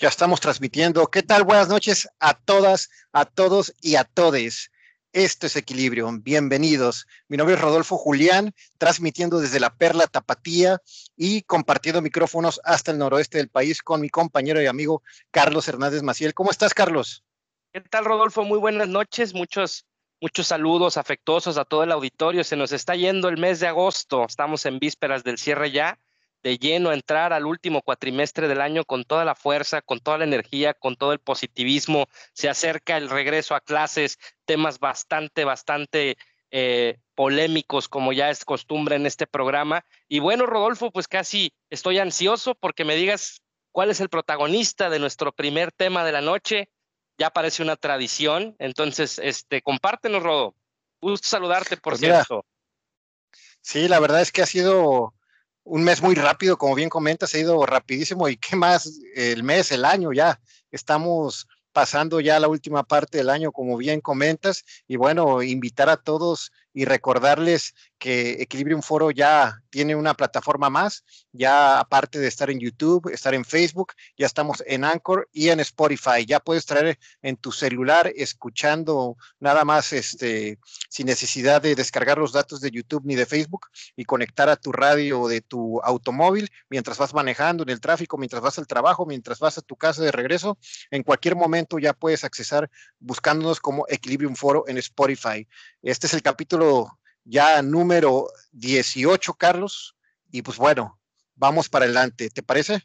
Ya estamos transmitiendo. ¿Qué tal? Buenas noches a todas, a todos y a todes. Esto es Equilibrio. Bienvenidos. Mi nombre es Rodolfo Julián, transmitiendo desde la Perla Tapatía y compartiendo micrófonos hasta el noroeste del país con mi compañero y amigo Carlos Hernández Maciel. ¿Cómo estás, Carlos? ¿Qué tal, Rodolfo? Muy buenas noches. Muchos, muchos saludos afectuosos a todo el auditorio. Se nos está yendo el mes de agosto. Estamos en vísperas del cierre ya de lleno a entrar al último cuatrimestre del año con toda la fuerza, con toda la energía, con todo el positivismo. Se acerca el regreso a clases, temas bastante, bastante eh, polémicos, como ya es costumbre en este programa. Y bueno, Rodolfo, pues casi estoy ansioso porque me digas cuál es el protagonista de nuestro primer tema de la noche. Ya parece una tradición. Entonces, este, compártenos, Rodo. Gusto saludarte, por pues cierto. sí, la verdad es que ha sido un mes muy rápido, como bien comentas, ha ido rapidísimo y qué más el mes, el año ya. Estamos pasando ya la última parte del año, como bien comentas, y bueno, invitar a todos y recordarles que Equilibrium Foro ya tiene una plataforma más, ya aparte de estar en YouTube, estar en Facebook, ya estamos en Anchor y en Spotify. Ya puedes traer en tu celular escuchando nada más este sin necesidad de descargar los datos de YouTube ni de Facebook y conectar a tu radio de tu automóvil mientras vas manejando en el tráfico, mientras vas al trabajo, mientras vas a tu casa de regreso, en cualquier momento ya puedes accesar buscándonos como Equilibrium Foro en Spotify. Este es el capítulo ya número 18, Carlos. Y pues bueno, vamos para adelante. ¿Te parece?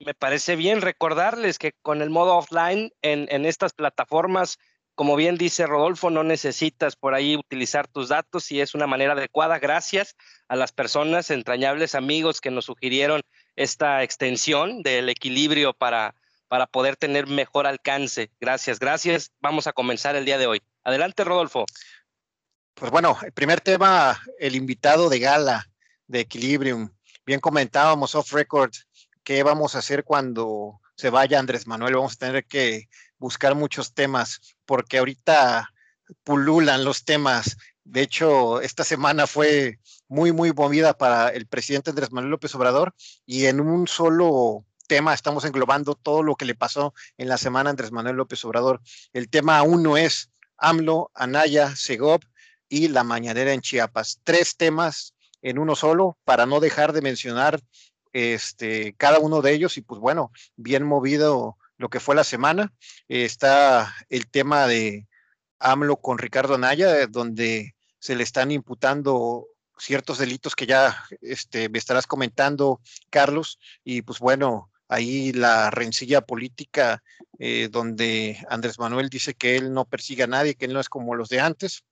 Me parece bien recordarles que con el modo offline en, estas plataformas, como bien dice Rodolfo, no necesitas por ahí utilizar tus datos y es una manera adecuada. Gracias a las personas, entrañables amigos que nos sugirieron esta extensión del equilibrio para, para poder tener mejor alcance. Gracias, gracias. Vamos a comenzar el día de hoy. Adelante, Rodolfo. Pues bueno, el primer tema, el invitado de gala de Equilibrium. Bien comentábamos off record qué vamos a hacer cuando se vaya Andrés Manuel. Vamos a tener que buscar muchos temas porque ahorita pululan los temas. De hecho, esta semana fue muy, muy movida para el presidente Andrés Manuel López Obrador y en un solo tema estamos englobando todo lo que le pasó en la semana Andrés Manuel López Obrador. El tema uno es AMLO, Anaya, Segov y la mañanera en Chiapas. Tres temas en uno solo para no dejar de mencionar este, cada uno de ellos y pues bueno, bien movido lo que fue la semana. está el tema de AMLO con Ricardo Anaya, donde se le están imputando ciertos delitos que ya este, me estarás comentando, Carlos, y pues bueno, ahí la rencilla política eh, donde Andrés Manuel dice que él no persigue a nadie, que él no es como los de antes,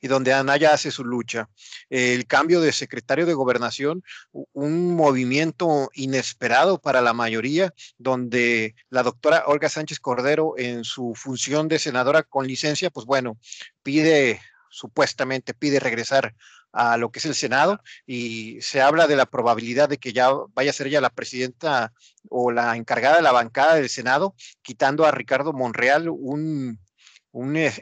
y donde Anaya hace su lucha. El cambio de secretario de gobernación, un movimiento inesperado para la mayoría, donde la doctora Olga Sánchez Cordero, en su función de senadora con licencia, pues bueno, pide supuestamente pide regresar a lo que es el Senado y se habla de la probabilidad de que ya vaya a ser ella la presidenta o la encargada de la bancada del Senado, quitando a Ricardo Monreal, un un eh,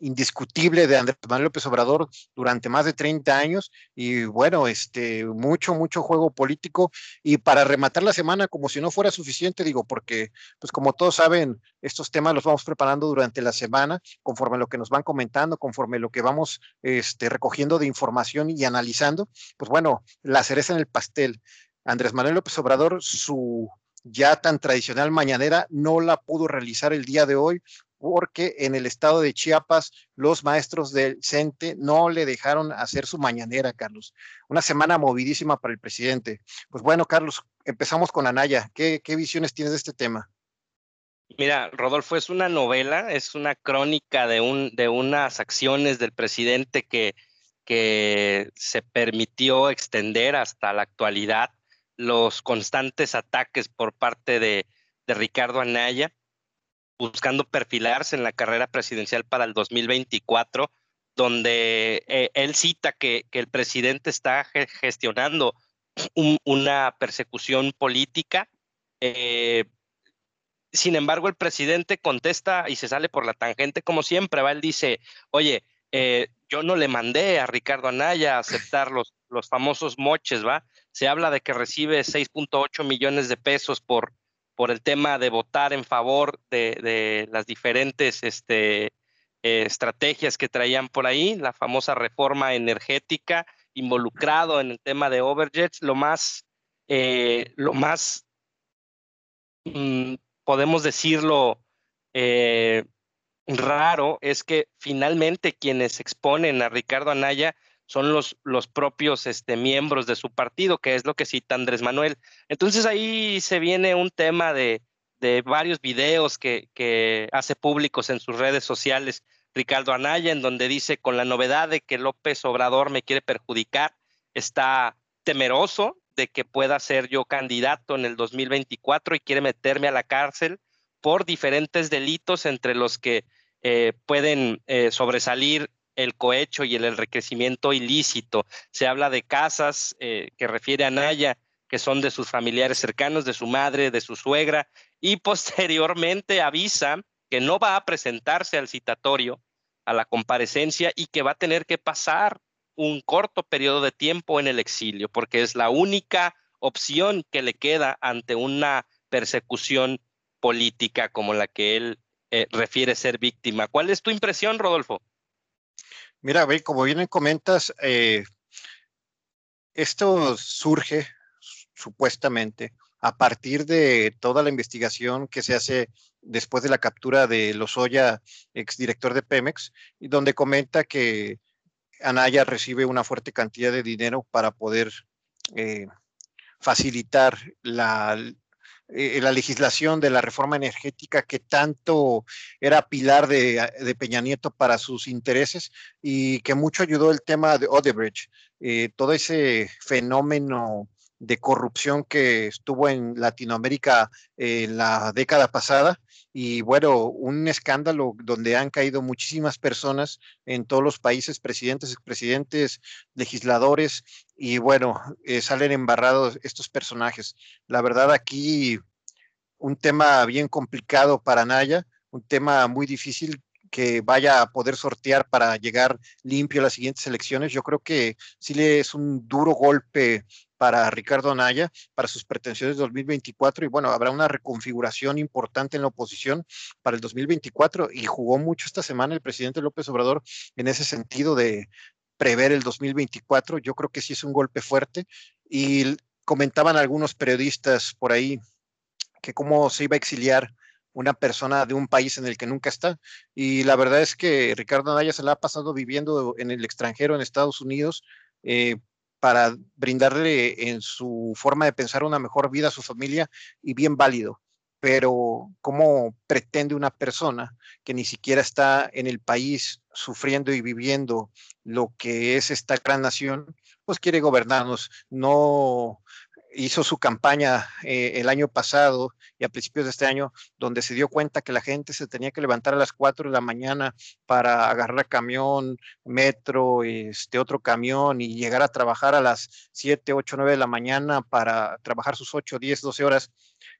indiscutible de Andrés Manuel López Obrador durante más de 30 años y bueno, este mucho mucho juego político y para rematar la semana como si no fuera suficiente, digo, porque pues como todos saben, estos temas los vamos preparando durante la semana conforme a lo que nos van comentando, conforme a lo que vamos este recogiendo de información y analizando, pues bueno, la cereza en el pastel. Andrés Manuel López Obrador su ya tan tradicional mañanera no la pudo realizar el día de hoy porque en el estado de Chiapas los maestros del CENTE no le dejaron hacer su mañanera, Carlos. Una semana movidísima para el presidente. Pues bueno, Carlos, empezamos con Anaya. ¿Qué, visiones tienes de este tema? Mira, Rodolfo, es una novela, es una crónica de, un, de unas acciones del presidente que, que se permitió extender hasta la actualidad los constantes ataques por parte de, de Ricardo Anaya buscando perfilarse en la carrera presidencial para el 2024, donde eh, él cita que, el presidente está gestionando una persecución política. Eh, sin embargo, el presidente contesta y se sale por la tangente como siempre, ¿va? Él dice, oye, eh, yo no le mandé a Ricardo Anaya a aceptar los, los famosos moches, ¿va? Se habla de que recibe 6.8 millones de pesos por, por el tema de votar en favor de, las diferentes este, eh, estrategias que traían por ahí, la famosa reforma energética, involucrado en el tema de overjets, lo más, eh, lo más, mm, podemos decirlo, eh, raro es que finalmente quienes exponen a Ricardo Anaya son los, los propios este, miembros de su partido, que es lo que cita Andrés Manuel. Entonces ahí se viene un tema de, de varios videos que, que, hace públicos en sus redes sociales Ricardo Anaya, en donde dice, con la novedad de que López Obrador me quiere perjudicar, está temeroso de que pueda ser yo candidato en el 2024 y quiere meterme a la cárcel por diferentes delitos entre los que eh, pueden eh, sobresalir el cohecho y el enriquecimiento ilícito. Se habla de casas eh, que refiere a Naya, que son de sus familiares cercanos, de su madre, de su suegra, y posteriormente avisa que no va a presentarse al citatorio, a la comparecencia, y que va a tener que pasar un corto periodo de tiempo en el exilio, porque es la única opción que le queda ante una persecución política como la que él eh, refiere ser víctima. ¿Cuál es tu impresión, Rodolfo? Mira, como bien comentas, eh, esto surge supuestamente a partir de toda la investigación que se hace después de la captura de Lozoya, exdirector de Pemex, y donde comenta que Anaya recibe una fuerte cantidad de dinero para poder eh, facilitar la, eh, la legislación de la reforma energética que tanto era pilar de, Peña Nieto para sus intereses y que mucho ayudó el tema de Odebrecht, eh, todo ese fenómeno de corrupción que estuvo en Latinoamérica en la década pasada y bueno, un escándalo donde han caído muchísimas personas en todos los países, presidentes, expresidentes, legisladores y bueno, eh, salen embarrados estos personajes. La verdad aquí un tema bien complicado para Naya, un tema muy difícil que vaya a poder sortear para llegar limpio a las siguientes elecciones. Yo creo que sí le es un duro golpe para Ricardo Anaya, para sus pretensiones de 2024 y bueno, habrá una reconfiguración importante en la oposición para el 2024 y jugó mucho esta semana el presidente López Obrador en ese sentido de prever el 2024. Yo creo que sí es un golpe fuerte y comentaban algunos periodistas por ahí que cómo se iba a exiliar una persona de un país en el que nunca está. Y la verdad es que Ricardo Anaya se la ha pasado viviendo en el extranjero, en Estados Unidos, eh, para brindarle en su forma de pensar una mejor vida a su familia y bien válido. Pero ¿cómo pretende una persona que ni siquiera está en el país sufriendo y viviendo lo que es esta gran nación, pues quiere gobernarnos? No hizo su campaña eh, el año pasado y a principios de este año, donde se dio cuenta que la gente se tenía que levantar a las 4 de la mañana para agarrar camión, metro, este otro camión y llegar a trabajar a las 7, 8, 9 de la mañana para trabajar sus 8, 10, 12 horas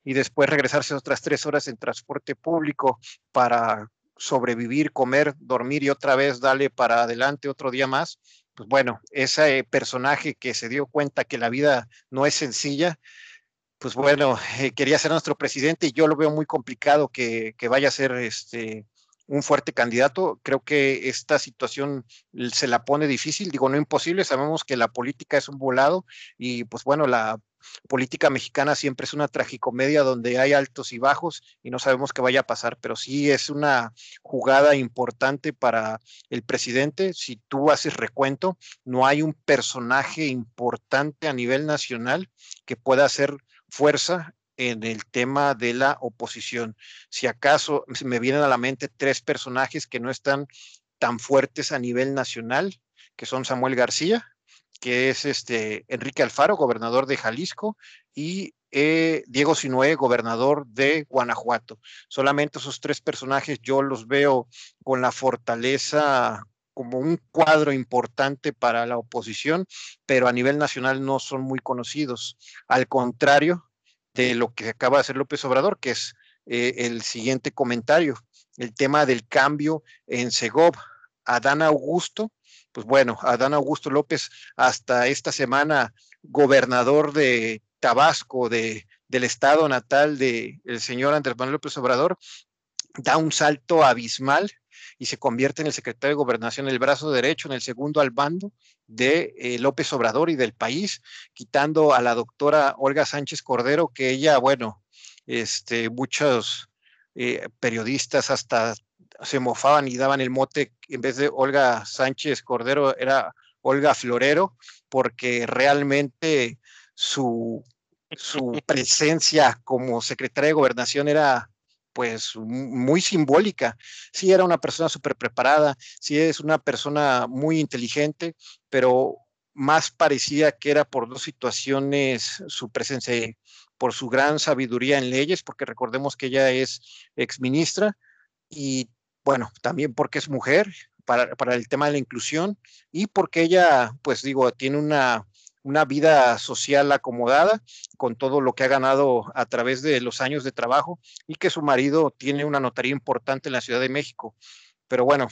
y después regresarse otras 3 horas en transporte público para sobrevivir, comer, dormir y otra vez darle para adelante otro día más pues bueno, ese personaje que se dio cuenta que la vida no es sencilla, pues bueno, eh, quería ser nuestro presidente y yo lo veo muy complicado que, vaya a ser este un fuerte candidato. Creo que esta situación se la pone difícil, digo, no imposible, sabemos que la política es un volado y pues bueno, la política mexicana siempre es una tragicomedia donde hay altos y bajos y no sabemos qué vaya a pasar, pero sí es una jugada importante para el presidente. Si tú haces recuento, no hay un personaje importante a nivel nacional que pueda hacer fuerza en el tema de la oposición. Si acaso me vienen a la mente tres personajes que no están tan fuertes a nivel nacional, que son Samuel García, que es este Enrique Alfaro, gobernador de Jalisco, y eh, Diego Sinué, gobernador de Guanajuato. Solamente esos tres personajes yo los veo con la fortaleza como un cuadro importante para la oposición, pero a nivel nacional no son muy conocidos. Al contrario de lo que acaba de hacer López Obrador, que es eh, el siguiente comentario, el tema del cambio en Segov. Adán Augusto pues bueno, Adán Augusto López hasta esta semana gobernador de Tabasco, de del estado natal del señor Andrés Manuel López Obrador, da un salto abismal y se convierte en el secretario de Gobernación, el brazo derecho, en el segundo al bando de eh, López Obrador y del país, quitando a la doctora Olga Sánchez Cordero, que ella, bueno, este, muchos eh, periodistas hasta se mofaban y daban el mote, en vez de Olga Sánchez Cordero, era Olga Florero, porque realmente su, su presencia como secretaria de gobernación era pues muy simbólica. Sí era una persona súper preparada, sí es una persona muy inteligente, pero más parecía que era por dos situaciones su presencia, por su gran sabiduría en leyes, porque recordemos que ella es exministra, y bueno, también porque es mujer, para, para el tema de la inclusión, y porque ella, pues digo, tiene una una vida social acomodada con todo lo que ha ganado a través de los años de trabajo y que su marido tiene una notaría importante en la Ciudad de México. Pero bueno,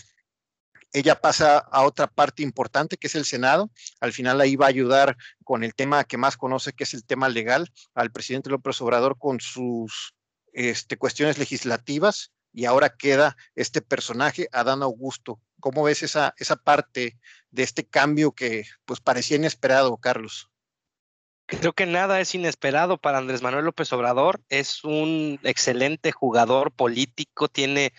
ella pasa a otra parte importante que es el Senado. Al final ahí va a ayudar con el tema que más conoce, que es el tema legal, al presidente López Obrador con sus este, cuestiones legislativas. Y ahora queda este personaje, Adán Augusto. ¿Cómo ves esa, esa parte de este cambio que pues parecía inesperado, Carlos? Creo que nada es inesperado para Andrés Manuel López Obrador. Es un excelente jugador político, tiene,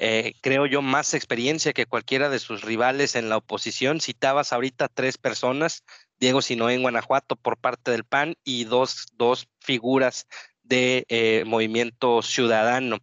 eh, creo yo, más experiencia que cualquiera de sus rivales en la oposición. Citabas ahorita tres personas, Diego Sinoé en Guanajuato por parte del PAN y dos, dos figuras de eh, Movimiento Ciudadano,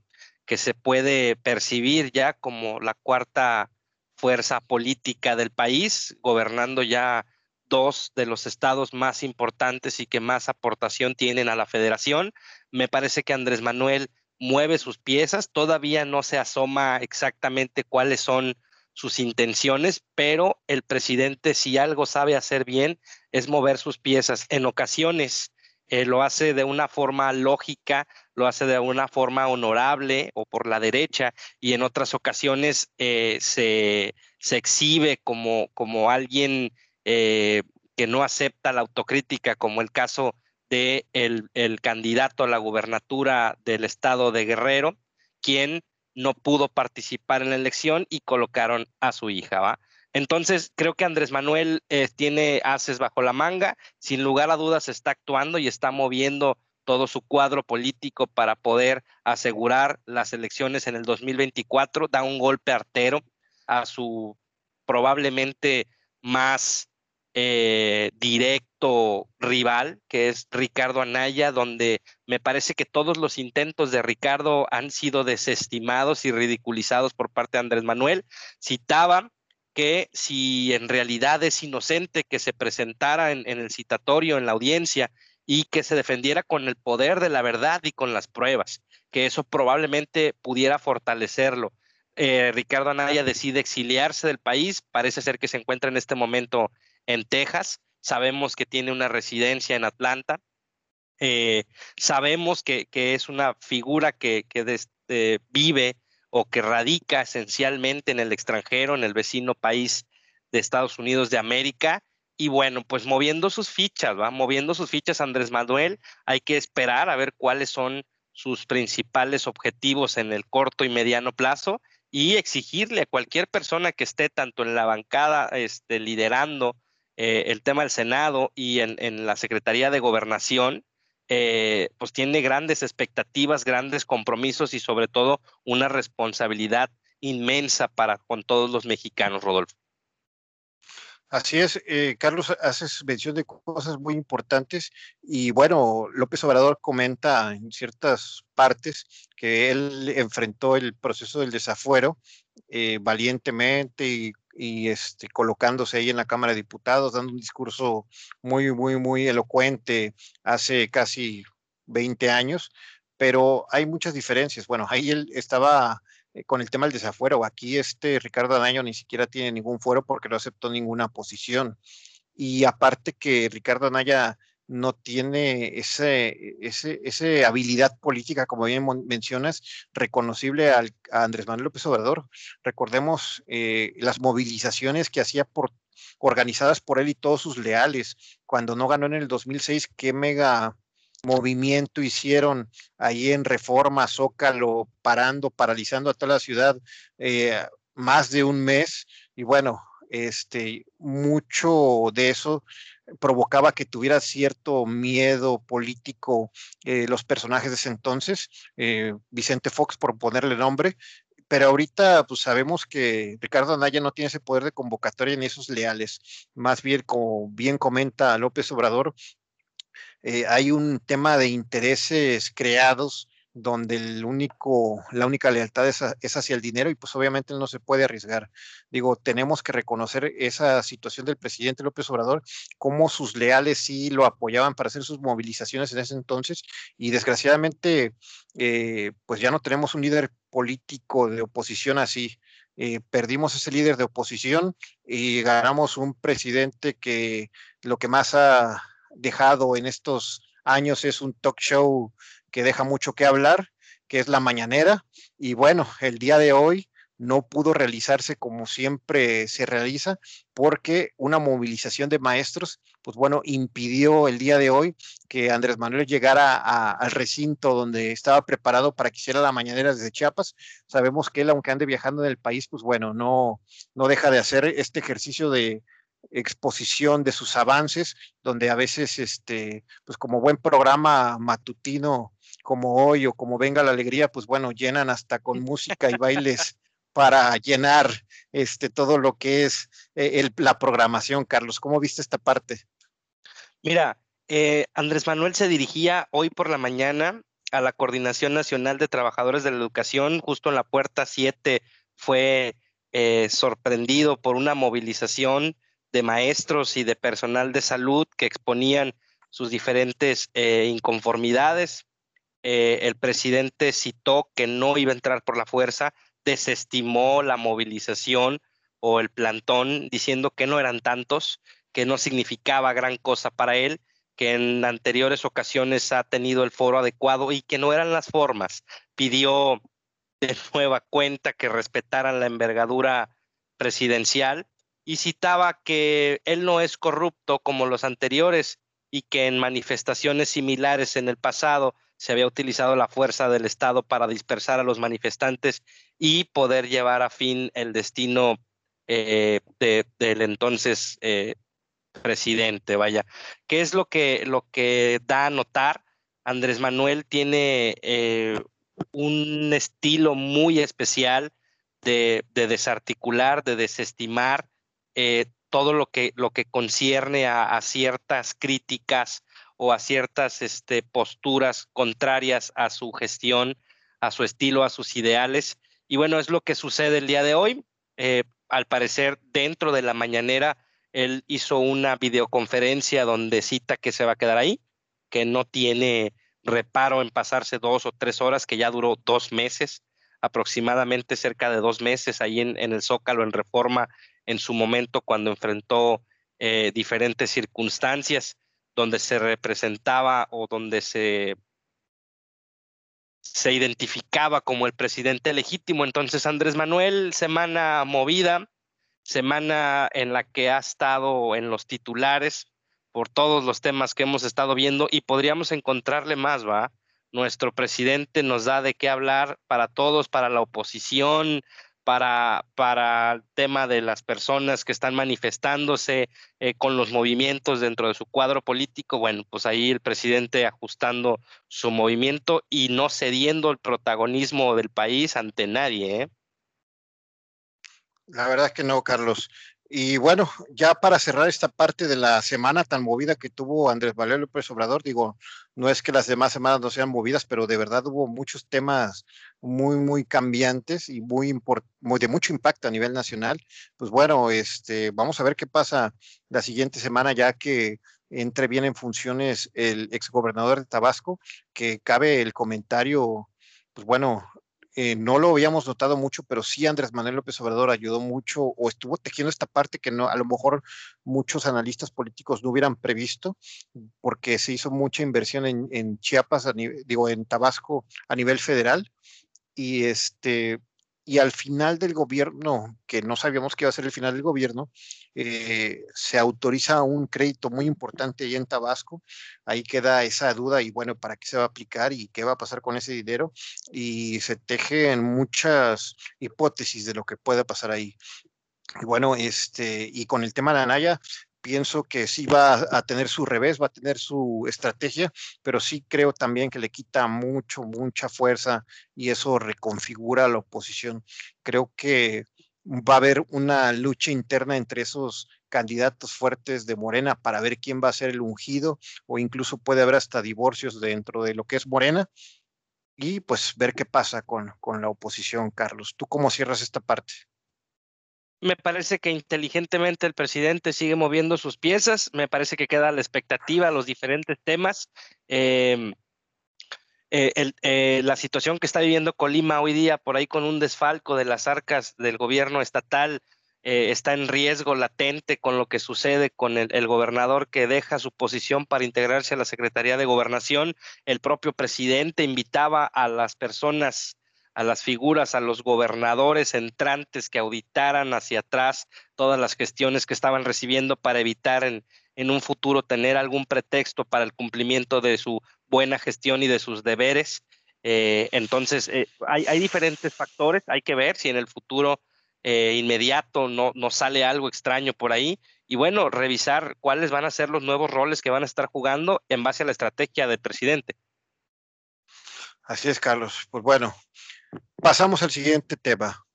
que se puede percibir ya como la cuarta fuerza política del país, gobernando ya dos de los estados más importantes y que más aportación tienen a la federación. Me parece que Andrés Manuel mueve sus piezas, todavía no se asoma exactamente cuáles son sus intenciones, pero el presidente si algo sabe hacer bien es mover sus piezas. En ocasiones eh, lo hace de una forma lógica, lo hace de una forma honorable o por la derecha y en otras ocasiones eh, se, se, exhibe como, como alguien eh, que no acepta la autocrítica, como el caso de el, el candidato a la gubernatura del estado de Guerrero, quien no pudo participar en la elección y colocaron a su hija, ¿va? Entonces, creo que Andrés Manuel eh, tiene haces bajo la manga, sin lugar a dudas está actuando y está moviendo todo su cuadro político para poder asegurar las elecciones en el 2024, da un golpe artero a su probablemente más eh, directo rival, que es Ricardo Anaya, donde me parece que todos los intentos de Ricardo han sido desestimados y ridiculizados por parte de Andrés Manuel. Citaba que si en realidad es inocente que se presentara en, el citatorio, en la audiencia, y que se defendiera con el poder de la verdad y con las pruebas, que eso probablemente pudiera fortalecerlo. Eh, Ricardo Anaya decide exiliarse del país, parece ser que se encuentra en este momento en Texas, sabemos que tiene una residencia en Atlanta, eh, sabemos que, es una figura que, que vive o que radica esencialmente en el extranjero, en el vecino país de Estados Unidos de América. Y bueno, pues moviendo sus fichas, va moviendo sus fichas Andrés Manuel, hay que esperar a ver cuáles son sus principales objetivos en el corto y mediano plazo y exigirle a cualquier persona que esté tanto en la bancada este, liderando eh, el tema del Senado y en, la Secretaría de Gobernación, eh, pues tiene grandes expectativas, grandes compromisos y sobre todo una responsabilidad inmensa para con todos los mexicanos, Rodolfo. Así es, eh, Carlos, haces mención de cosas muy importantes y bueno, López Obrador comenta en ciertas partes que él enfrentó el proceso del desafuero eh, valientemente y y este, colocándose ahí en la Cámara de Diputados, dando un discurso muy, muy, muy elocuente hace casi 20 años, pero hay muchas diferencias. Bueno, ahí él estaba eh, con el tema del desafuero. Aquí este Ricardo Adaño ni siquiera tiene ningún fuero porque no aceptó ninguna posición. Y aparte que Ricardo Anaya no tiene ese, ese, habilidad política, como bien mencionas, reconocible al, a Andrés Manuel López Obrador. Recordemos eh, las movilizaciones que hacía organizadas por él y todos sus leales. Cuando no ganó en el 2006, qué mega movimiento hicieron ahí en Reforma, Zócalo, parando, paralizando a toda la ciudad eh, más de un mes. Y bueno, este, mucho de eso provocaba que tuviera cierto miedo político eh, los personajes de ese entonces, eh, Vicente Fox por ponerle nombre, pero ahorita pues sabemos que Ricardo Anaya no tiene ese poder de convocatoria ni esos leales, más bien como bien comenta López Obrador, eh, hay un tema de intereses creados donde el único, la única lealtad es, hacia el dinero y pues obviamente no se puede arriesgar. Digo, tenemos que reconocer esa situación del presidente López Obrador, cómo sus leales sí lo apoyaban para hacer sus movilizaciones en ese entonces y desgraciadamente eh, pues ya no tenemos un líder político de oposición así. Eh, perdimos ese líder de oposición y ganamos un presidente que lo que más ha dejado en estos años es un talk show que deja mucho que hablar, que es la mañanera. Y bueno, el día de hoy no pudo realizarse como siempre se realiza porque una movilización de maestros, pues bueno, impidió el día de hoy que Andrés Manuel llegara al recinto donde estaba preparado para que hiciera la mañanera desde Chiapas. Sabemos que él, aunque ande viajando en el país, pues bueno, no, no deja de hacer este ejercicio de, exposición de sus avances, donde a veces, este, pues como buen programa matutino como hoy o como Venga la Alegría, pues bueno, llenan hasta con música y bailes para llenar este, todo lo que es eh, la programación. Carlos, ¿cómo viste esta parte? Mira, eh, Andrés Manuel se dirigía hoy por la mañana a la Coordinación Nacional de Trabajadores de la Educación, justo en la puerta 7 fue eh, sorprendido por una movilización de maestros y de personal de salud que exponían sus diferentes eh, inconformidades. Eh, el presidente citó que no iba a entrar por la fuerza, desestimó la movilización o el plantón diciendo que no eran tantos, que no significaba gran cosa para él, que en anteriores ocasiones ha tenido el foro adecuado y que no eran las formas. Pidió de nueva cuenta que respetaran la envergadura presidencial y citaba que él no es corrupto como los anteriores y que en manifestaciones similares en el pasado se había utilizado la fuerza del Estado para dispersar a los manifestantes y poder llevar a fin el destino eh, del entonces eh, presidente, vaya. ¿Qué es lo que, lo que da a notar? Andrés Manuel tiene eh, un estilo muy especial de, de desarticular, de desestimar, eh, todo lo que, lo que concierne a, ciertas críticas o a ciertas este, posturas contrarias a su gestión, a su estilo, a sus ideales. Y bueno, es lo que sucede el día de hoy. Eh, al parecer, dentro de la mañanera, él hizo una videoconferencia donde cita que se va a quedar ahí, que no tiene reparo en pasarse dos o tres horas, que ya duró dos meses, aproximadamente cerca de dos meses ahí en, en el Zócalo, en Reforma, en su momento cuando enfrentó eh, diferentes circunstancias donde se representaba o donde se, se identificaba como el presidente legítimo. Entonces, Andrés Manuel, semana movida, semana en la que ha estado en los titulares por todos los temas que hemos estado viendo y podríamos encontrarle más, ¿va? Nuestro presidente nos da de qué hablar para todos, para la oposición, para, para el tema de las personas que están manifestándose eh, con los movimientos dentro de su cuadro político, bueno, pues ahí el presidente ajustando su movimiento y no cediendo el protagonismo del país ante nadie. ¿eh? La verdad es que no, Carlos. Y bueno, ya para cerrar esta parte de la semana tan movida que tuvo Andrés Manuel López Obrador, digo, no es que las demás semanas no sean movidas, pero de verdad hubo muchos temas muy, muy cambiantes y muy, muy de mucho impacto a nivel nacional. Pues bueno, este, vamos a ver qué pasa la siguiente semana, ya que entre bien en funciones el exgobernador de Tabasco, que cabe el comentario, pues bueno, eh, no lo habíamos notado mucho, pero sí Andrés Manuel López Obrador ayudó mucho o estuvo tejiendo esta parte que no, a lo mejor muchos analistas políticos no hubieran previsto, porque se hizo mucha inversión en, Chiapas, digo, en Tabasco a nivel federal, y este, y al final del gobierno, que no sabíamos que iba a ser el final del gobierno, eh, se autoriza un crédito muy importante ahí en Tabasco. Ahí queda esa duda y bueno, ¿para qué se va a aplicar y qué va a pasar con ese dinero? Y se tejen muchas hipótesis de lo que puede pasar ahí. Y bueno, este, y con el tema de Anaya, pienso que sí va a tener su revés, va a tener su estrategia, pero sí creo también que le quita mucho, mucha fuerza y eso reconfigura la oposición. Creo que va a haber una lucha interna entre esos candidatos fuertes de Morena para ver quién va a ser el ungido o incluso puede haber hasta divorcios dentro de lo que es Morena y pues ver qué pasa con, con la oposición, Carlos. ¿Tú cómo cierras esta parte? Me parece que inteligentemente el presidente sigue moviendo sus piezas. Me parece que queda la expectativa, los diferentes temas. Em, eh, eh, la situación que está viviendo Colima hoy día, por ahí con un desfalco de las arcas del gobierno estatal, eh, está en riesgo latente con lo que sucede con el, el, gobernador que deja su posición para integrarse a la Secretaría de Gobernación. El propio presidente invitaba a las personas a las figuras, a los gobernadores entrantes que auditaran hacia atrás todas las gestiones que estaban recibiendo para evitar en, en un futuro tener algún pretexto para el cumplimiento de su buena gestión y de sus deberes. Eh, entonces, eh, hay, hay, diferentes factores, hay que ver si en el futuro eh, inmediato no, no sale algo extraño por ahí. Y bueno, revisar cuáles van a ser los nuevos roles que van a estar jugando en base a la estrategia del presidente. Así es, Carlos. Pues bueno, Pasamos al siguiente tema.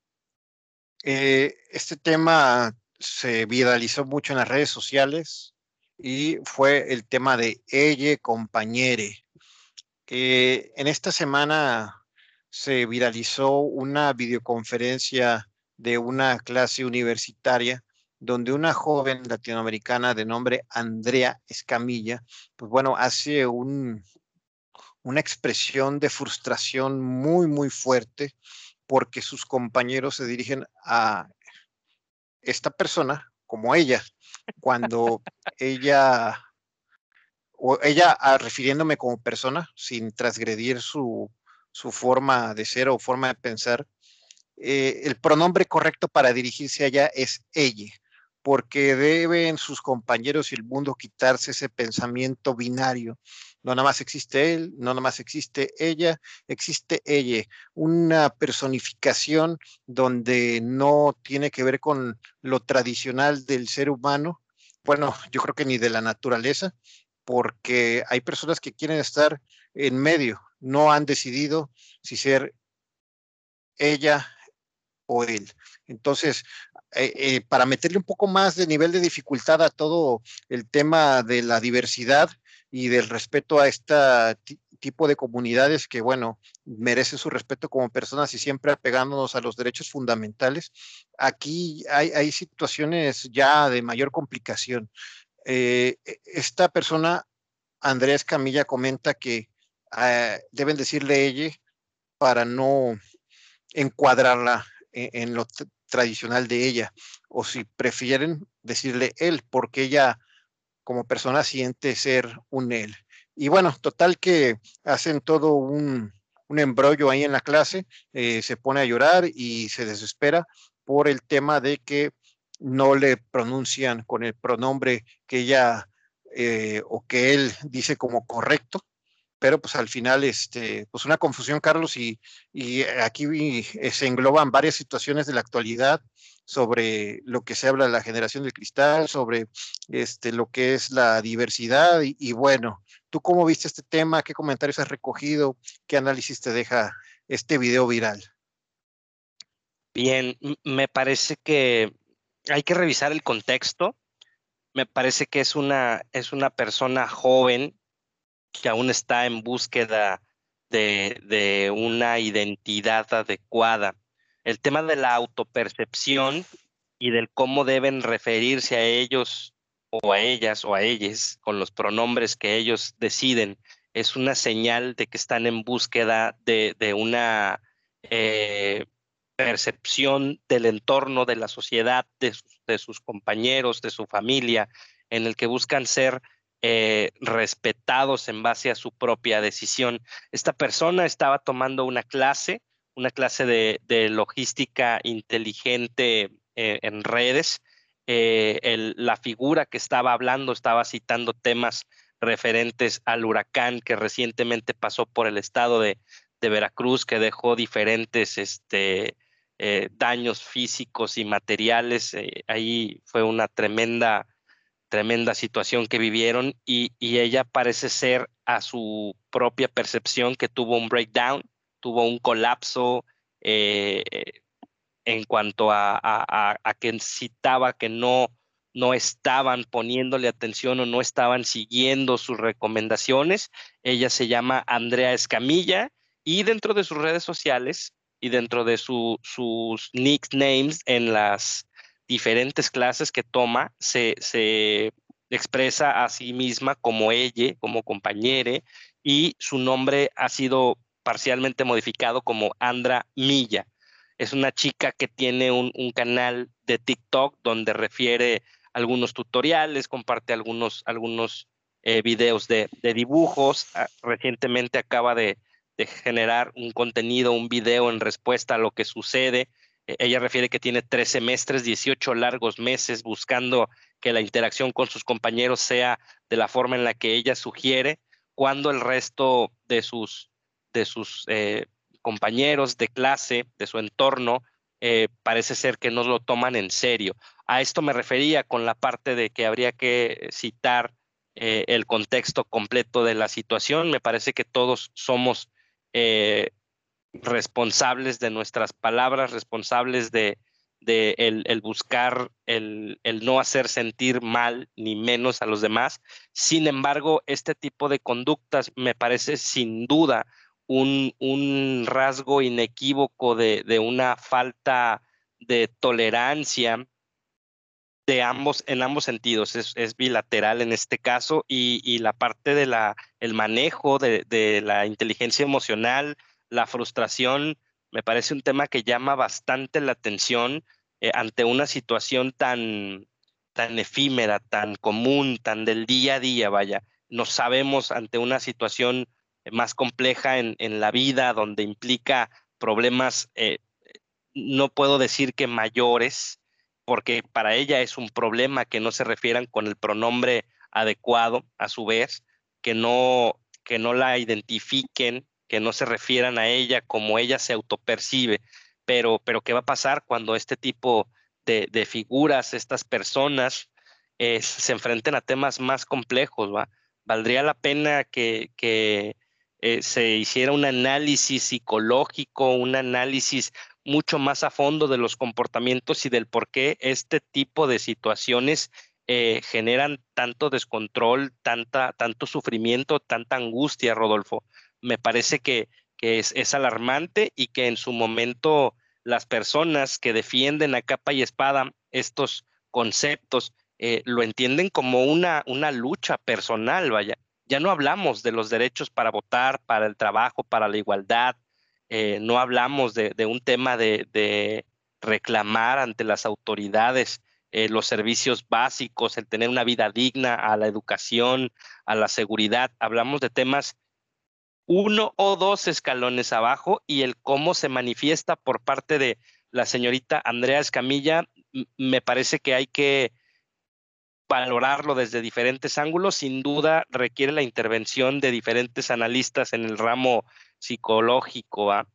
Eh, este tema se viralizó mucho en las redes sociales y fue el tema de ella compañere. Eh, en esta semana se viralizó una videoconferencia de una clase universitaria donde una joven latinoamericana de nombre Andrea Escamilla, pues bueno, hace un, una expresión de frustración muy, muy fuerte porque sus compañeros se dirigen a esta persona como ella, cuando ella, o ella ah, refiriéndome como persona, sin transgredir su, su forma de ser o forma de pensar, eh, el pronombre correcto para dirigirse a ella es ella, porque deben sus compañeros y el mundo quitarse ese pensamiento binario no nada más existe él, no nada más existe ella, existe ella, una personificación donde no tiene que ver con lo tradicional del ser humano, bueno, yo creo que ni de la naturaleza, porque hay personas que quieren estar en medio, no han decidido si ser ella o él. Entonces, eh, eh, para meterle un poco más de nivel de dificultad a todo el tema de la diversidad, y del respeto a este tipo de comunidades que, bueno, merecen su respeto como personas y siempre apegándonos a los derechos fundamentales. Aquí hay, situaciones ya de mayor complicación. Eh, e, esta persona, Andrés Camilla, comenta que ah, deben decirle ella para no encuadrarla en, en lo tradicional de ella, o si prefieren decirle él, porque ella como persona siente ser un él. Y bueno, total que hacen todo un, un embrollo ahí en la clase, eh, se pone a llorar y se desespera por el tema de que no le pronuncian con el pronombre que ella eh, o que él dice como correcto, pero pues al final, este, pues una confusión, Carlos, y, y aquí se engloban varias situaciones de la actualidad sobre lo que se habla de la generación del cristal, sobre este, lo que es la diversidad y, bueno, ¿tú cómo viste este tema? ¿Qué comentarios has recogido? ¿Qué análisis te deja este video viral? Bien, me parece que hay que revisar el contexto. Me parece que es una, es una persona joven que aún está en búsqueda de, de una identidad adecuada el tema de la autopercepción y del cómo deben referirse a ellos o a ellas o a ellas con los pronombres que ellos deciden es una señal de que están en búsqueda de, una eh, percepción del entorno, de la sociedad, de, sus compañeros, de su familia, en el que buscan ser eh, respetados en base a su propia decisión. Esta persona estaba tomando una clase una clase de, logística inteligente eh, en redes. Eh, la figura que estaba hablando estaba citando temas referentes al huracán que recientemente pasó por el estado de, Veracruz, que dejó diferentes este, eh, daños físicos y materiales. ahí fue una tremenda, tremenda situación que vivieron y, y ella parece ser a su propia percepción que tuvo un breakdown tuvo un colapso eh, en cuanto a, que citaba que no, no estaban poniéndole atención o no estaban siguiendo sus recomendaciones. Ella se llama Andrea Escamilla y dentro de sus redes sociales y dentro de sus nicknames en las diferentes clases que toma, se, se expresa a sí misma como ella, como compañera, y su nombre ha sido parcialmente modificado como Andra Milla. Es una chica que tiene un, canal de TikTok donde refiere algunos tutoriales, comparte algunos, algunos eh, videos de, dibujos. Ah, recientemente acaba de, generar un contenido, un video en respuesta a lo que sucede. E, ella refiere que tiene tres semestres, 18 largos meses buscando que la interacción con sus compañeros sea de la forma en la que ella sugiere, cuando el resto de sus de sus eh, compañeros de clase, de su entorno, eh, parece ser que no lo toman en serio. A esto me refería con la parte de que habría que citar eh, el contexto completo de la situación. Me parece que todos somos responsables de nuestras palabras, responsables de, el, buscar el, el, no hacer sentir mal ni menos a los demás. Sin embargo, este tipo de conductas me parece sin duda un, rasgo inequívoco de, una falta de tolerancia de ambos, en ambos sentidos, es, bilateral en este caso, y, la parte de manejo de, la inteligencia emocional, la frustración, me parece un tema que llama bastante la atención eh, ante una situación tan, tan efímera, tan común, tan del día a día, vaya. No sabemos ante una situación más compleja en, la vida, donde implica problemas, eh, no puedo decir que mayores, porque para ella es un problema que no se refieran con el pronombre adecuado, a su vez, que no, que no la identifiquen, que no se refieran a ella como ella se autopercibe. Pero, pero ¿qué va a pasar cuando este tipo de, figuras, estas personas, eh, se enfrenten a temas más complejos? ¿va? Valdría la pena que, que eh, se hiciera un análisis psicológico, un análisis mucho más a fondo de los comportamientos y del por qué este tipo de situaciones eh, generan tanto descontrol, tanta, tanto sufrimiento, tanta angustia, Rodolfo. Me parece que, es, alarmante y que en su momento las personas que defienden a capa y espada estos conceptos eh, lo entienden como una, una lucha personal, vaya ya no hablamos de los derechos para votar, para el trabajo, para la igualdad, eh, no hablamos de, un tema de, reclamar ante las autoridades eh, los servicios básicos, el tener una vida digna, a la educación, a la seguridad. Hablamos de temas uno o dos escalones abajo y el cómo se manifiesta por parte de la señorita Andrea Escamilla, me parece que hay que valorarlo desde diferentes ángulos, sin duda requiere la intervención de diferentes analistas en el ramo psicológico. ¿ah?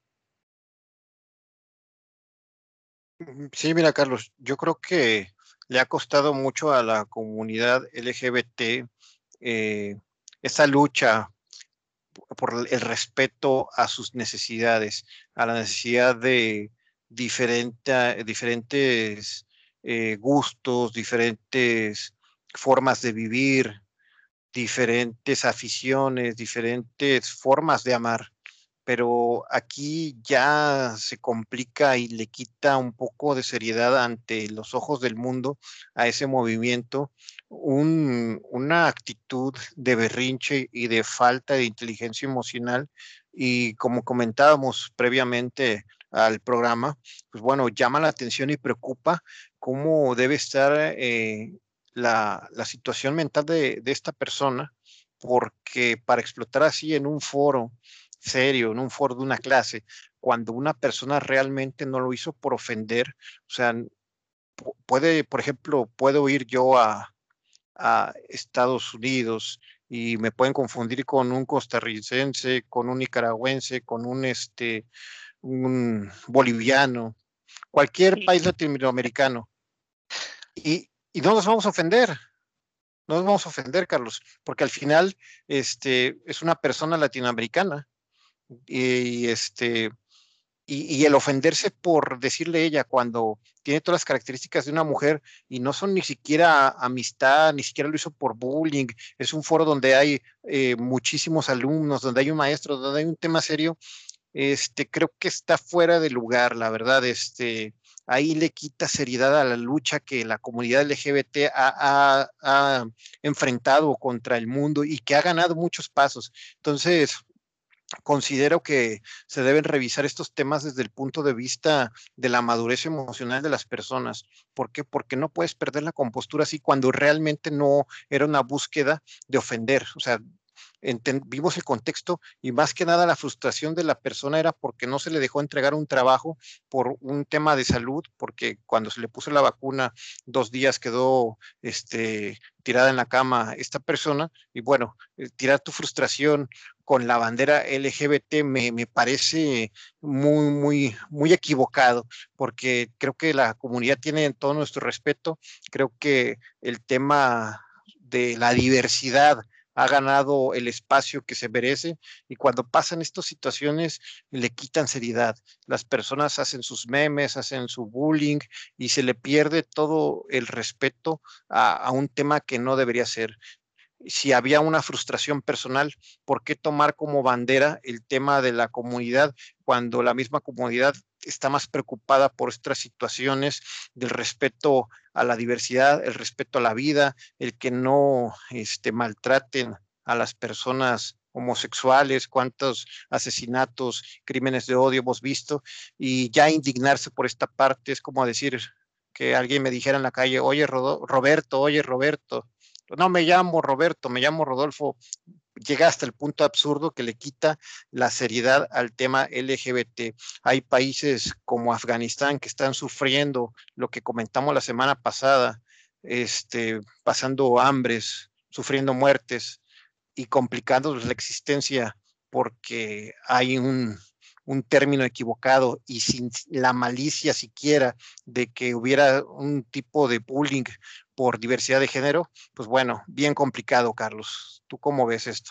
Sí, mira, Carlos, yo creo que le ha costado mucho a la comunidad LGBT eh, esa lucha por el respeto a sus necesidades, a la necesidad de diferentes eh, gustos, diferentes formas de vivir, diferentes aficiones, diferentes formas de amar. Pero aquí ya se complica y le quita un poco de seriedad ante los ojos del mundo a ese movimiento, una actitud de berrinche y de falta de inteligencia emocional. Y como comentábamos previamente al programa, pues bueno, llama la atención y preocupa cómo debe estar eh, la, situación mental de, esta persona, porque para explotar así en un foro serio, en un foro de una clase, cuando una persona realmente no lo hizo por ofender, o sea, puede, por ejemplo, puedo ir yo a, a Estados Unidos y me pueden confundir con un costarricense, con un nicaragüense, con un este un boliviano, cualquier país latinoamericano. Y, y, no nos vamos a ofender, no nos vamos a ofender, Carlos, porque al final este, es una persona latinoamericana y, este, y, el ofenderse por decirle ella cuando tiene todas las características de una mujer y no son ni siquiera amistad, ni siquiera lo hizo por bullying, es un foro donde hay eh, muchísimos alumnos, donde hay un maestro, donde hay un tema serio, este, creo que está fuera de lugar, la verdad, este, ahí le quita seriedad a la lucha que la comunidad LGBT ha, enfrentado contra el mundo y que ha ganado muchos pasos. Entonces, considero que se deben revisar estos temas desde el punto de vista de la madurez emocional de las personas. ¿Por qué? Porque no puedes perder la compostura así cuando realmente no era una búsqueda de ofender. O sea, vimos el contexto y más que nada la frustración de la persona era porque no se le dejó entregar un trabajo por un tema de salud, porque cuando se le puso la vacuna dos días quedó este, tirada en la cama esta persona y bueno, eh, tirar tu frustración con la bandera LGBT me, me, parece muy, muy, muy equivocado, porque creo que la comunidad tiene todo nuestro respeto. Creo que el tema de la diversidad ha ganado el espacio que se merece y cuando pasan estas situaciones le quitan seriedad. Las personas hacen sus memes, hacen su bullying y se le pierde todo el respeto a, a un tema que no debería ser si había una frustración personal, ¿por qué tomar como bandera el tema de la comunidad cuando la misma comunidad está más preocupada por estas situaciones del respeto a la diversidad, el respeto a la vida, el que no este, maltraten a las personas homosexuales, cuántos asesinatos, crímenes de odio hemos visto, y ya indignarse por esta parte es como decir que alguien me dijera en la calle, oye Roberto, oye Roberto, no me llamo Roberto, me llamo Rodolfo, llega hasta el punto absurdo que le quita la seriedad al tema LGBT. Hay países como Afganistán que están sufriendo lo que comentamos la semana pasada, este, pasando hambres, sufriendo muertes y complicando la existencia porque hay un, un término equivocado y sin la malicia siquiera de que hubiera un tipo de bullying por diversidad de género, pues bueno, bien complicado, Carlos. ¿Tú cómo ves esto?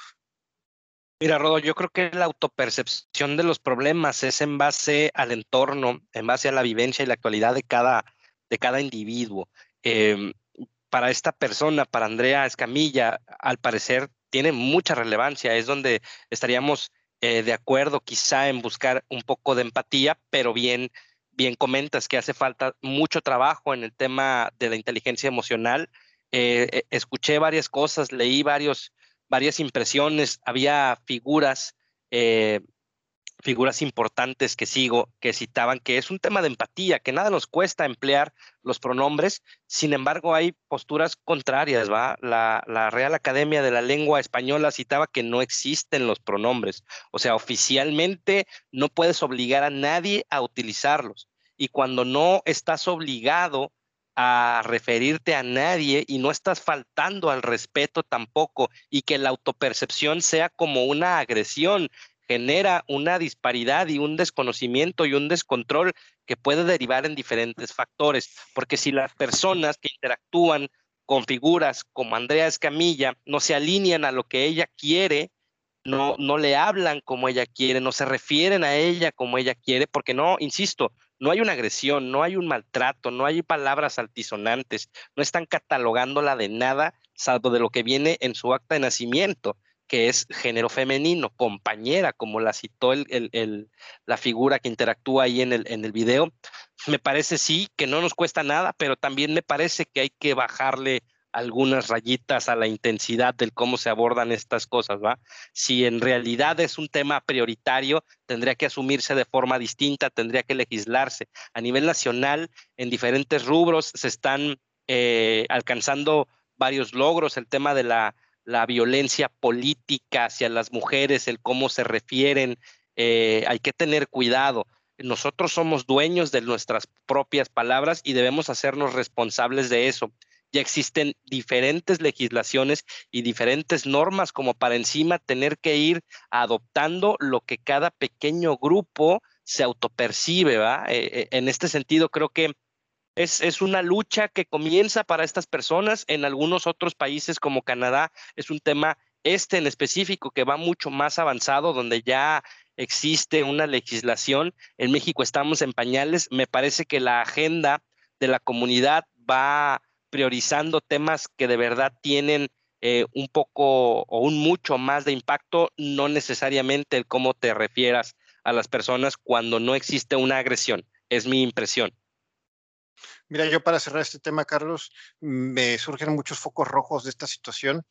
Mira, Rodo, yo creo que la autopercepción de los problemas es en base al entorno, en base a la vivencia y la actualidad de cada, de cada individuo. Em, para esta persona, para Andrea Escamilla, al parecer tiene mucha relevancia, es donde estaríamos eh, de acuerdo quizá en buscar un poco de empatía, pero bien, bien comentas que hace falta mucho trabajo en el tema de la inteligencia emocional. Eh, eh, escuché varias cosas, leí varios, varias impresiones, había figuras figuras importantes que sigo que citaban que es un tema de empatía, que nada nos cuesta emplear los pronombres, sin embargo hay posturas contrarias, ¿va? La, la, Real Academia de la Lengua Española citaba que no existen los pronombres, o sea, oficialmente no puedes obligar a nadie a utilizarlos y cuando no estás obligado a referirte a nadie y no estás faltando al respeto tampoco y que la autopercepción sea como una agresión genera una disparidad y un desconocimiento y un descontrol que puede derivar en diferentes factores, porque si las personas que interactúan con figuras como Andrea Escamilla no se alinean a lo que ella quiere, no, no le hablan como ella quiere, no se refieren a ella como ella quiere, porque no, insisto, no hay una agresión, no hay un maltrato, no hay palabras altisonantes, no están catalogándola de nada, salvo de lo que viene en su acta de nacimiento que es género femenino, compañera, como la citó el, la figura que interactúa ahí en el, en el video. Me parece sí que no nos cuesta nada, pero también me parece que hay que bajarle algunas rayitas a la intensidad del cómo se abordan estas cosas, ¿va? Si en realidad es un tema prioritario, tendría que asumirse de forma distinta, tendría que legislarse. A nivel nacional, en diferentes rubros se están eh, alcanzando varios logros, el tema de la la violencia política hacia las mujeres, el cómo se refieren eh, hay que tener cuidado. Nosotros somos dueños de nuestras propias palabras y debemos hacernos responsables de eso. Ya existen diferentes legislaciones y diferentes normas como para encima tener que ir adoptando lo que cada pequeño grupo se autopercibe, ¿va? Eh, eh, en este sentido, creo que es, es, una lucha que comienza para estas personas. En algunos otros países como Canadá es un tema este en específico que va mucho más avanzado, donde ya existe una legislación. En México estamos en pañales. Me parece que la agenda de la comunidad va priorizando temas que de verdad tienen eh, un poco o un mucho más de impacto, no necesariamente el cómo te refieras a las personas cuando no existe una agresión. Es mi impresión. Mira, yo para cerrar este tema, Carlos, me surgen muchos focos rojos de esta situación,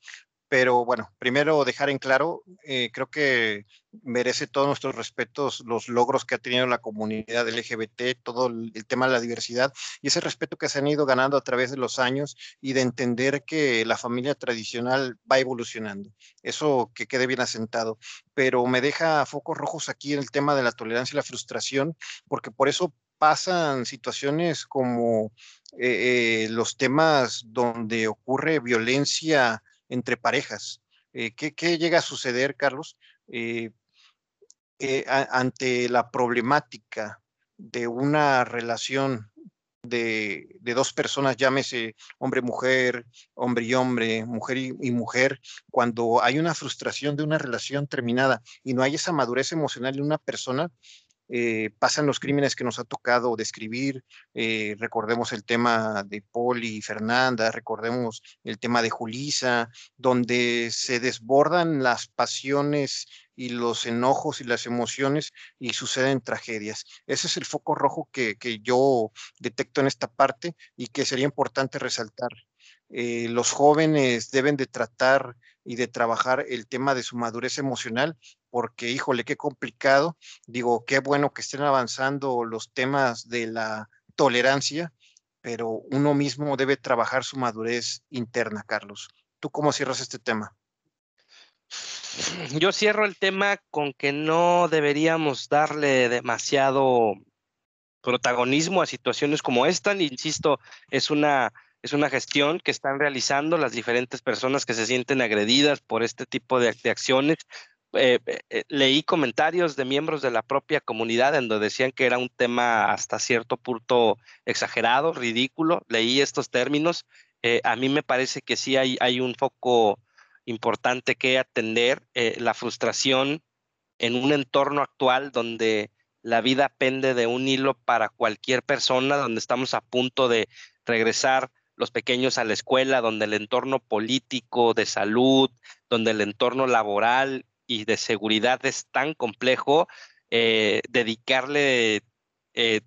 pero bueno, primero dejar en claro, eh, creo que merece todos nuestros respetos los logros que ha tenido la comunidad LGBT, todo el, tema de la diversidad y ese respeto que se han ido ganando a través de los años y de entender que la familia tradicional va evolucionando. Eso que quede bien asentado. Pero me deja focos rojos aquí en el tema de la tolerancia y la frustración, porque por eso pasan situaciones como eh, eh, los temas donde ocurre violencia entre parejas. Eh, ¿qué, llega a suceder, Carlos, eh, ante la problemática de una relación de, dos personas, llámese hombre-mujer, hombre y hombre, mujer y, mujer, cuando hay una frustración de una relación terminada y no hay esa madurez emocional en una persona, eh, pasan los crímenes que nos ha tocado describir, eh, recordemos el tema de Poli y Fernanda, recordemos el tema de Julisa, donde se desbordan las pasiones y los enojos y las emociones y suceden tragedias. Ese es el foco rojo que, que yo detecto en esta parte y que sería importante resaltar. Eh, los jóvenes deben de tratar y de trabajar el tema de su madurez emocional, porque híjole, qué complicado. Digo, qué bueno que estén avanzando los temas de la tolerancia, pero uno mismo debe trabajar su madurez interna, Carlos. ¿Tú cómo cierras este tema? Yo cierro el tema con que no deberíamos darle demasiado protagonismo a situaciones como esta. Insisto, es una es una gestión que están realizando las diferentes personas que se sienten agredidas por este tipo de, acciones. Eh, eh, leí comentarios de miembros de la propia comunidad en donde decían que era un tema hasta cierto punto exagerado, ridículo. Leí estos términos. Eh, a mí me parece que sí hay, hay un foco importante que atender, la frustración en un entorno actual donde la vida pende de un hilo para cualquier persona, donde estamos a punto de regresar los pequeños a la escuela, donde el entorno político, de salud, donde el entorno laboral y de seguridad es tan complejo, eh, dedicarle eh,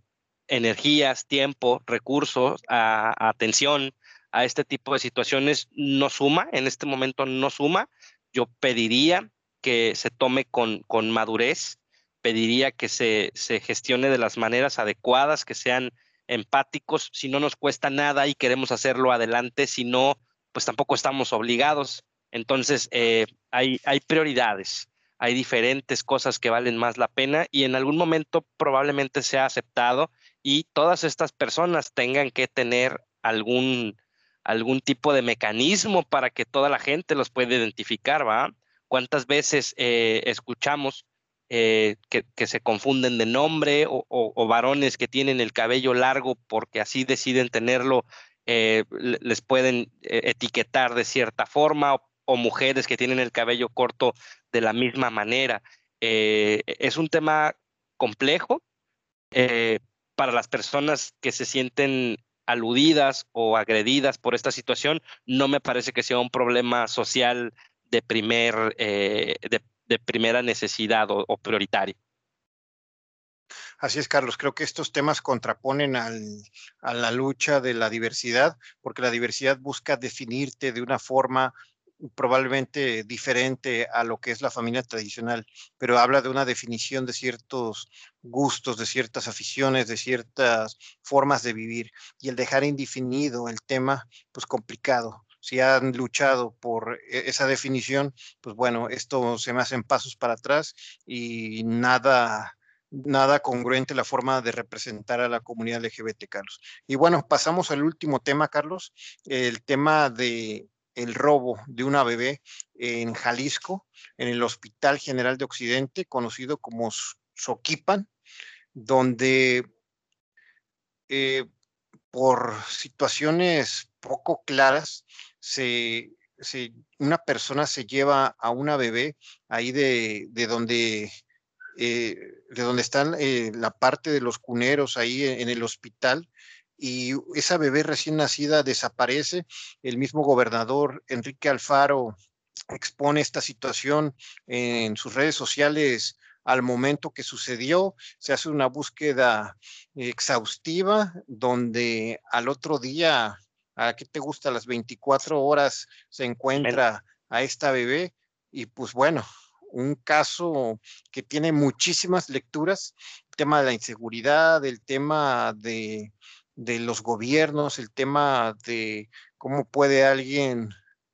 energías, tiempo, recursos, a, atención a este tipo de situaciones no suma, en este momento no suma. Yo pediría que se tome con, con madurez, pediría que se, se gestione de las maneras adecuadas, que sean empáticos, si no nos cuesta nada y queremos hacerlo adelante, si no, pues tampoco estamos obligados. Entonces, eh, hay, hay prioridades, hay diferentes cosas que valen más la pena y en algún momento probablemente sea aceptado y todas estas personas tengan que tener algún, algún tipo de mecanismo para que toda la gente los pueda identificar, ¿va? ¿Cuántas veces eh, escuchamos eh, que, se confunden de nombre o, varones que tienen el cabello largo porque así deciden tenerlo, les pueden etiquetar de cierta forma mujeres que tienen el cabello corto de la misma manera. es un tema complejo para las personas que se sienten aludidas o agredidas por esta situación. No me parece que sea un problema social de primer, de, de primera necesidad o, prioritaria. Así es, Carlos. Creo que estos temas contraponen a la lucha de la diversidad, porque la diversidad busca definirte de una forma probablemente diferente a lo que es la familia tradicional, pero habla de una definición de ciertos gustos, de ciertas aficiones, de ciertas formas de vivir. Y el dejar indefinido el tema, pues complicado. si han luchado por e, esa definición, pues bueno, esto se me hacen pasos para atrás y nada nada congruente la forma de representar a la comunidad LGBT, Carlos. Y bueno, pasamos al último tema, Carlos, el tema de el robo de una bebé en Jalisco, en el Hospital General de Occidente, conocido como Soquipan, donde eh, por situaciones poco claras, se, una persona se lleva a una bebé ahí de, de donde eh, de donde están eh, la parte de los cuneros ahí en, el hospital y esa bebé recién nacida desaparece. El mismo gobernador Enrique Alfaro expone esta situación en sus redes sociales al momento que sucedió. Se hace una búsqueda exhaustiva donde al otro día, ¿a qué te gusta? A las 24 horas se encuentra a esta bebé y pues bueno, un caso que tiene muchísimas lecturas, el tema de la inseguridad, el tema de, los gobiernos, el tema de cómo puede alguien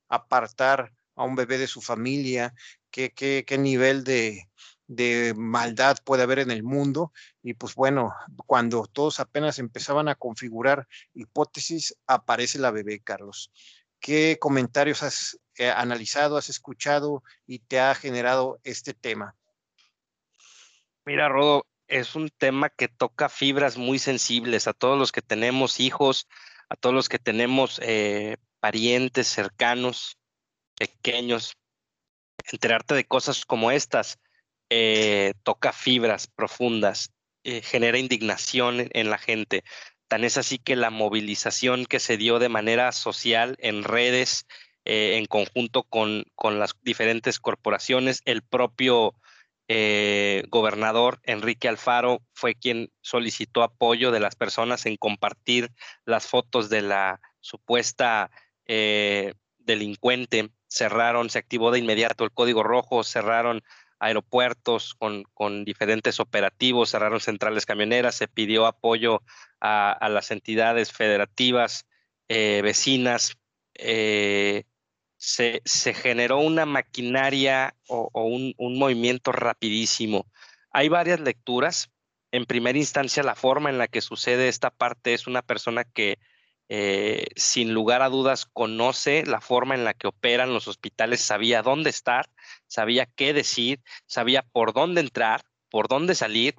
apartar a un bebé de su familia, qué, qué, qué nivel de, de maldad puede haber en el mundo. Y pues bueno, cuando todos apenas empezaban a configurar hipótesis, aparece la bebé, Carlos. ¿Qué comentarios has eh, analizado, has escuchado y te ha generado este tema? Mira, Rodo, es un tema que toca fibras muy sensibles a todos los que tenemos hijos, a todos los que tenemos eh, parientes cercanos, pequeños. Enterarte de cosas como estas eh, toca fibras profundas, genera indignación en la gente. Tan es así que la movilización que se dio de manera social en redes, eh, en conjunto con, con, las diferentes corporaciones, el propio eh, gobernador Enrique Alfaro fue quien solicitó apoyo de las personas en compartir las fotos de la supuesta eh, delincuente. Cerraron, se activó de inmediato el código rojo, cerraron aeropuertos con, diferentes operativos, cerraron centrales camioneras, se pidió apoyo a, las entidades federativas eh, vecinas, eh, se, generó una maquinaria o, un, movimiento rapidísimo. Hay varias lecturas. En primera instancia, la forma en la que sucede esta parte es una persona que eh, sin lugar a dudas conoce la forma en la que operan los hospitales, sabía dónde estar, sabía qué decir, sabía por dónde entrar, por dónde salir.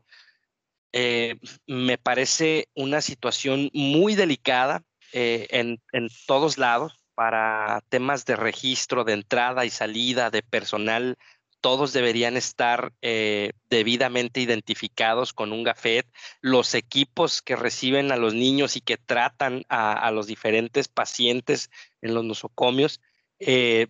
Eh, me parece una situación muy delicada eh, en todos lados para temas de registro, de entrada y salida de personal todos deberían estar eh, debidamente identificados con un gafet. Los equipos que reciben a los niños y que tratan a, los diferentes pacientes en los nosocomios eh,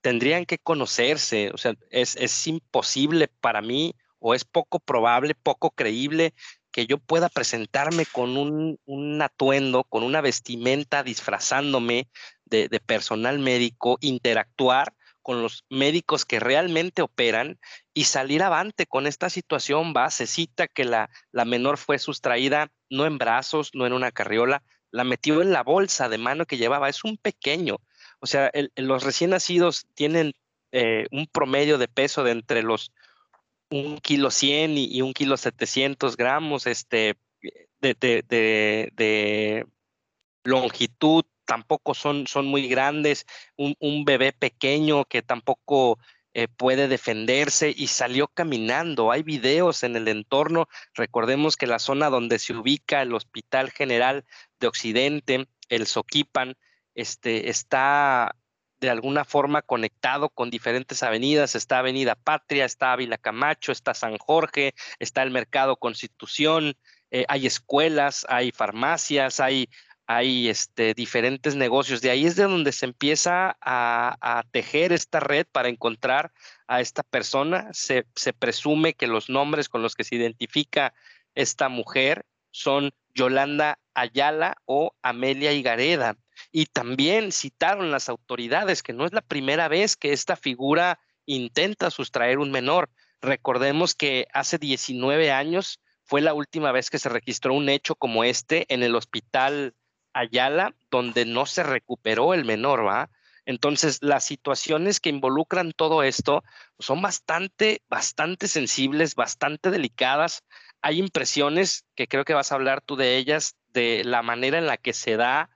tendrían que conocerse. O sea, es, imposible para mí o es poco probable, poco creíble que yo pueda presentarme con un, atuendo, con una vestimenta, disfrazándome de, personal médico, interactuar con los médicos que realmente operan y salir avante con esta situación base. Cita que la, la menor fue sustraída no en brazos, no en una carriola, la metió en la bolsa de mano que llevaba. Es un pequeño. O sea, los recién nacidos tienen eh, un promedio de peso de entre los un kilo 100 y, un kilo 700 gramos este, de, de longitud tampoco son, son muy grandes, un, bebé pequeño que tampoco eh, puede defenderse y salió caminando. Hay videos en el entorno. Recordemos que la zona donde se ubica el Hospital General de Occidente, el Soquipan, este, está de alguna forma conectado con diferentes avenidas. Está Avenida Patria, está Ávila Camacho, está San Jorge, está el Mercado Constitución, eh, hay escuelas, hay farmacias, hay, hay este, diferentes negocios. De ahí es de donde se empieza a, tejer esta red para encontrar a esta persona. Se, se, presume que los nombres con los que se identifica esta mujer son Yolanda Ayala o Amelia Igareda. Y también citaron las autoridades que no es la primera vez que esta figura intenta sustraer un menor. Recordemos que hace 19 años fue la última vez que se registró un hecho como este en el hospital Ayala, donde no se recuperó el menor, ¿va? Entonces, las situaciones que involucran todo esto son bastante, bastante sensibles, bastante delicadas. Hay impresiones que creo que vas a hablar tú de ellas, de la manera en la que se da,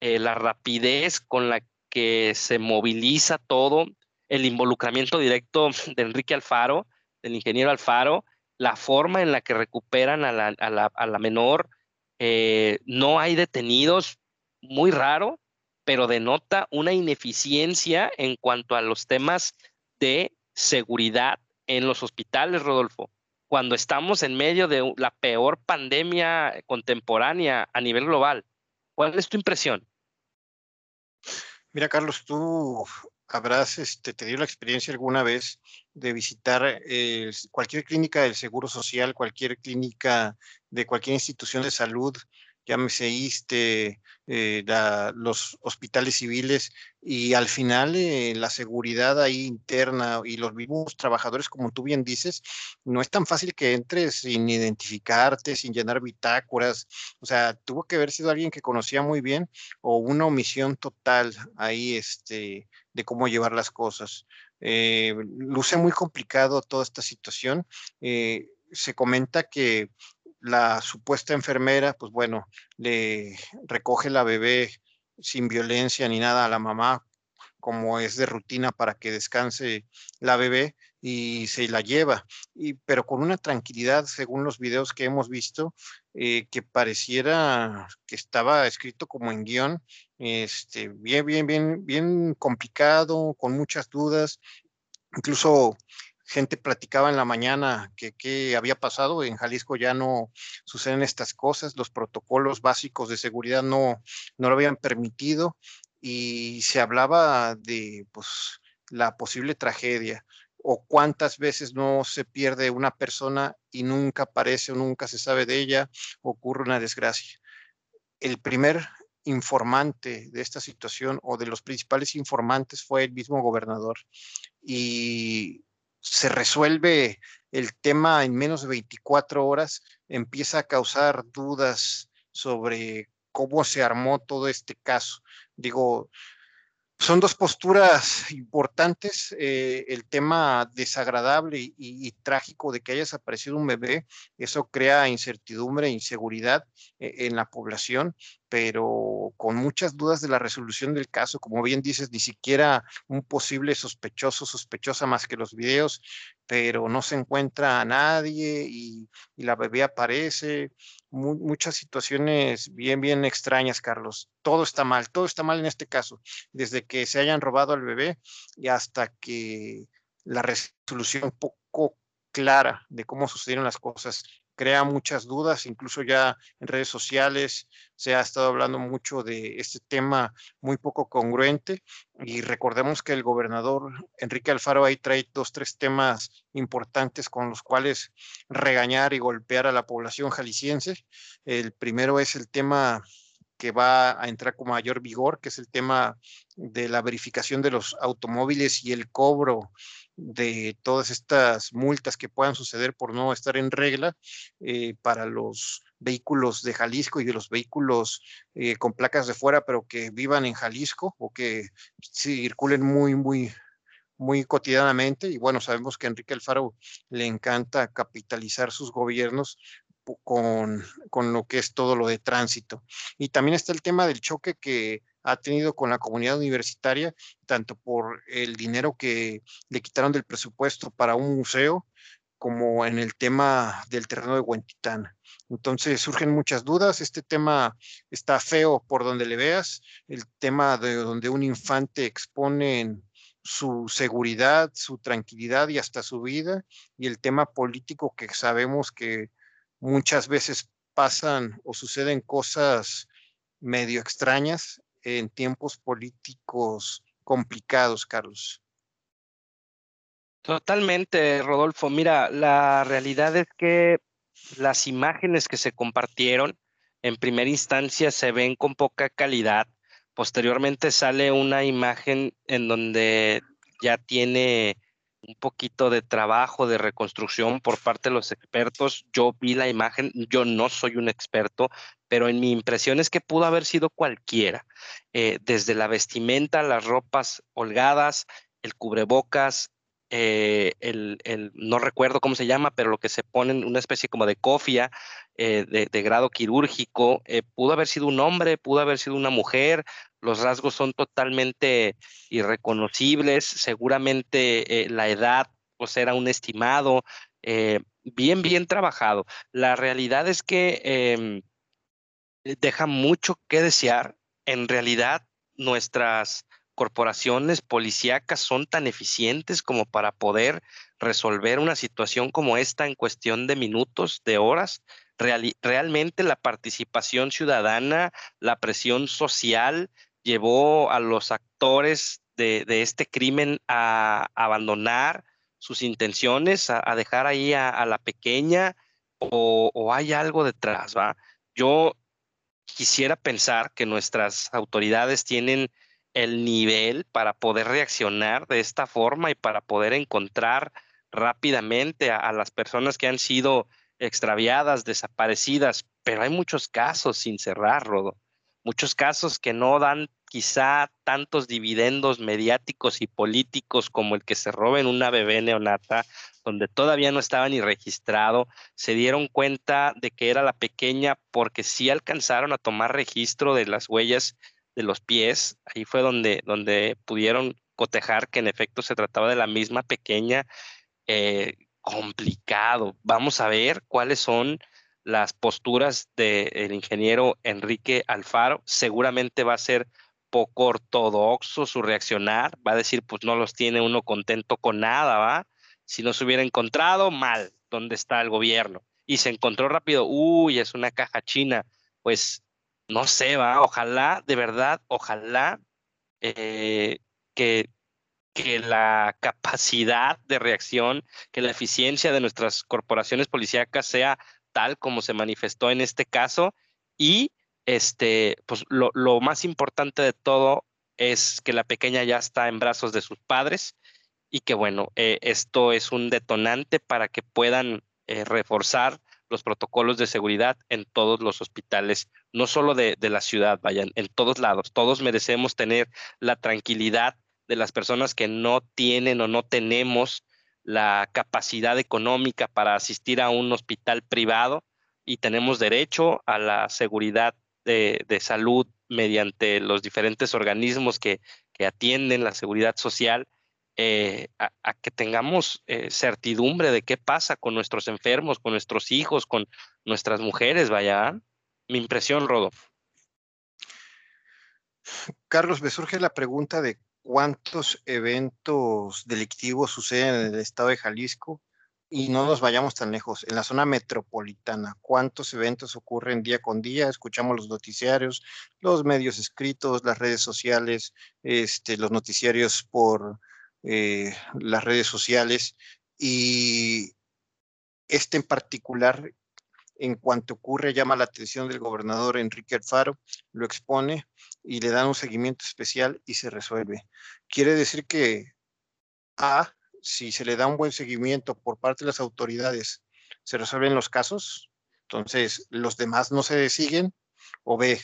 eh, la rapidez con la que se moviliza todo, el involucramiento directo de Enrique Alfaro, del ingeniero Alfaro, la forma en la que recuperan a la, menor. Eh, no hay detenidos, muy raro, pero denota una ineficiencia en cuanto a los temas de seguridad en los hospitales, Rodolfo. Cuando estamos en medio de la peor pandemia contemporánea a nivel global, ¿cuál es tu impresión? Mira, Carlos, tú habrás este, tenido la experiencia alguna vez de visitar eh, cualquier clínica del Seguro Social, cualquier clínica de cualquier institución de salud llámese ISTE, eh, los hospitales civiles, y al final eh, la seguridad ahí interna y los mismos trabajadores, como tú bien dices, no es tan fácil que entres sin identificarte, sin llenar bitácoras, o sea, tuvo que haber sido alguien que conocía muy bien o una omisión total ahí este, de cómo llevar las cosas. Eh, luce muy complicado toda esta situación. se comenta que la supuesta enfermera, pues bueno, le recoge la bebé sin violencia ni nada a la mamá, como es de rutina para que descanse la bebé y se la lleva, pero con una tranquilidad, según los videos que hemos visto, eh, que pareciera que estaba escrito como en guion, este, bien, bien, bien, bien complicado, con muchas dudas, incluso gente platicaba en la mañana que qué había pasado. En Jalisco ya no suceden estas cosas, los protocolos básicos de seguridad no, no lo habían permitido y se hablaba de pues, la posible tragedia o cuántas veces no se pierde una persona y nunca aparece o nunca se sabe de ella, ocurre una desgracia. El primer informante de esta situación o de los principales informantes fue el mismo gobernador y se resuelve el tema en menos de 24 horas, empieza a causar dudas sobre cómo se armó todo este caso. Digo, son dos posturas importantes. Eh, el tema desagradable y, trágico de que haya desaparecido un bebé, eso crea incertidumbre e inseguridad eh, en la población pero con muchas dudas de la resolución del caso. Como bien dices, ni siquiera un posible sospechoso, sospechosa más que los videos, pero no se encuentra a nadie y, la bebé aparece. Muchas situaciones bien, bien extrañas, Carlos. Todo está mal, todo está mal en este caso, desde que se hayan robado al bebé y hasta que la resolución poco clara de cómo sucedieron las cosas crea muchas dudas, incluso ya en redes sociales se ha estado hablando mucho de este tema muy poco congruente y recordemos que el gobernador Enrique Alfaro ahí trae dos, tres temas importantes con los cuales regañar y golpear a la población jalisciense. El primero es el tema que va a entrar con mayor vigor, que es el tema de la verificación de los automóviles y el cobro de todas estas multas que puedan suceder por no estar en regla eh, para los vehículos de Jalisco y de los vehículos eh, con placas de fuera, pero que vivan en Jalisco o que circulen muy, muy, muy cotidianamente. Y bueno, sabemos que a Enrique Alfaro le encanta capitalizar sus gobiernos con, con lo que es todo lo de tránsito. Y también está el tema del choque que ha tenido con la comunidad universitaria, tanto por el dinero que le quitaron del presupuesto para un museo, como en el tema del terreno de Huentitán. Entonces surgen muchas dudas, este tema está feo por donde le veas, el tema de donde un infante expone su seguridad, su tranquilidad y hasta su vida, y el tema político que sabemos que muchas veces pasan o suceden cosas medio extrañas en tiempos políticos complicados, Carlos. Totalmente, Rodolfo. Mira, la realidad es que las imágenes que se compartieron en primera instancia se ven con poca calidad. Posteriormente sale una imagen en donde ya tiene un poquito de trabajo de reconstrucción por parte de los expertos. Yo vi la imagen, yo no soy un experto, pero en mi impresión es que pudo haber sido cualquiera, eh, desde la vestimenta, las ropas holgadas, el cubrebocas, eh, el, no recuerdo cómo se llama, pero lo que se pone en una especie como de cofia eh, de, grado quirúrgico, pudo haber sido un hombre, pudo haber sido una mujer, los rasgos son totalmente irreconocibles, seguramente la edad pues era un estimado, bien, bien trabajado. La realidad es que em, deja mucho que desear. En realidad, nuestras corporaciones policíacas son tan eficientes como para poder resolver una situación como esta en cuestión de minutos, de horas. realmente la participación ciudadana, la presión social llevó a los actores de, este crimen a abandonar sus intenciones, a, dejar ahí a, la pequeña o, o, hay algo detrás, ¿va? Yo quisiera pensar que nuestras autoridades tienen el nivel para poder reaccionar de esta forma y para poder encontrar rápidamente a, las personas que han sido extraviadas, desaparecidas, pero hay muchos casos sin cerrar, Rodo, muchos casos que no dan quizá tantos dividendos mediáticos y políticos como el que se roben una bebé neonata donde todavía no estaba ni registrado, se dieron cuenta de que era la pequeña porque sí alcanzaron a tomar registro de las huellas de los pies. Ahí fue donde, donde pudieron cotejar que en efecto se trataba de la misma pequeña. Eh, complicado. Vamos a ver cuáles son las posturas del ingeniero Enrique Alfaro. Seguramente va a ser poco ortodoxo su reaccionar. Va a decir, pues no los tiene uno contento con nada, ¿va? Si no se hubiera encontrado, mal, ¿dónde está el gobierno? Y se encontró rápido, uy, es una caja china. Pues no sé, va, ojalá, de verdad, ojalá eh, que, que la capacidad de reacción, que la eficiencia de nuestras corporaciones policíacas sea tal como se manifestó en este caso y este, pues lo, lo, más importante de todo es que la pequeña ya está en brazos de sus padres y que bueno, eh, esto es un detonante para que puedan eh, reforzar los protocolos de seguridad en todos los hospitales, no solo de, la ciudad, vayan, en todos lados. Todos merecemos tener la tranquilidad de las personas que no tienen o no tenemos la capacidad económica para asistir a un hospital privado y tenemos derecho a la seguridad de, salud mediante los diferentes organismos que, que atienden la seguridad social eh, a, que tengamos eh, certidumbre de qué pasa con nuestros enfermos, con nuestros hijos, con nuestras mujeres, vaya. Mi impresión, Rodolfo. Carlos, me surge la pregunta de cuántos eventos delictivos suceden en el estado de Jalisco y no nos vayamos tan lejos, en la zona metropolitana, cuántos eventos ocurren día con día, escuchamos los noticiarios, los medios escritos, las redes sociales, este, los noticiarios por eh, las redes sociales y este en particular, en cuanto ocurre, llama la atención del gobernador Enrique Alfaro, lo expone y le dan un seguimiento especial y se resuelve. Quiere decir que A, si se le da un buen seguimiento por parte de las autoridades, se resuelven los casos, entonces los demás no se siguen, o B,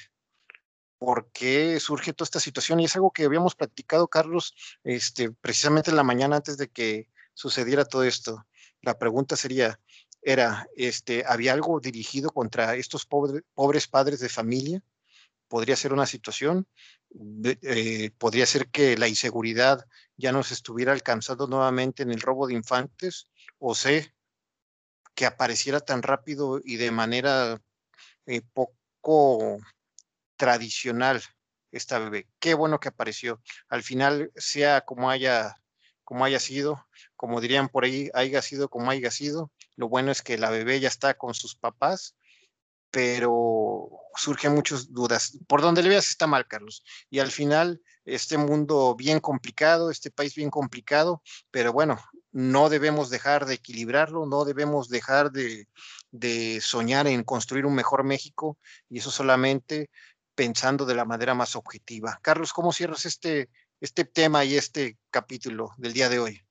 por qué surge toda esta situación y es algo que habíamos practicado, Carlos, este, precisamente en la mañana antes de que sucediera todo esto. La pregunta sería, era, este, ¿había algo dirigido contra estos pobres padres de familia? ¿Podría ser una situación? Eh, ¿Podría ser que la inseguridad ya nos estuviera alcanzando nuevamente en el robo de infantes? ¿O sé que apareciera tan rápido y de manera eh, poco tradicional esta bebé. Qué bueno que apareció. Al final, sea como haya, como haya sido, como dirían por ahí, haya sido como haya sido. Lo bueno es que la bebé ya está con sus papás, pero surgen muchas dudas. Por donde le veas está mal, Carlos. Y al final, este mundo bien complicado, este país bien complicado, pero bueno, no debemos dejar de equilibrarlo, no debemos dejar de, de soñar en construir un mejor México, y eso solamente pensando de la manera más objetiva. Carlos, ¿cómo cierras este, este tema y este capítulo del día de hoy?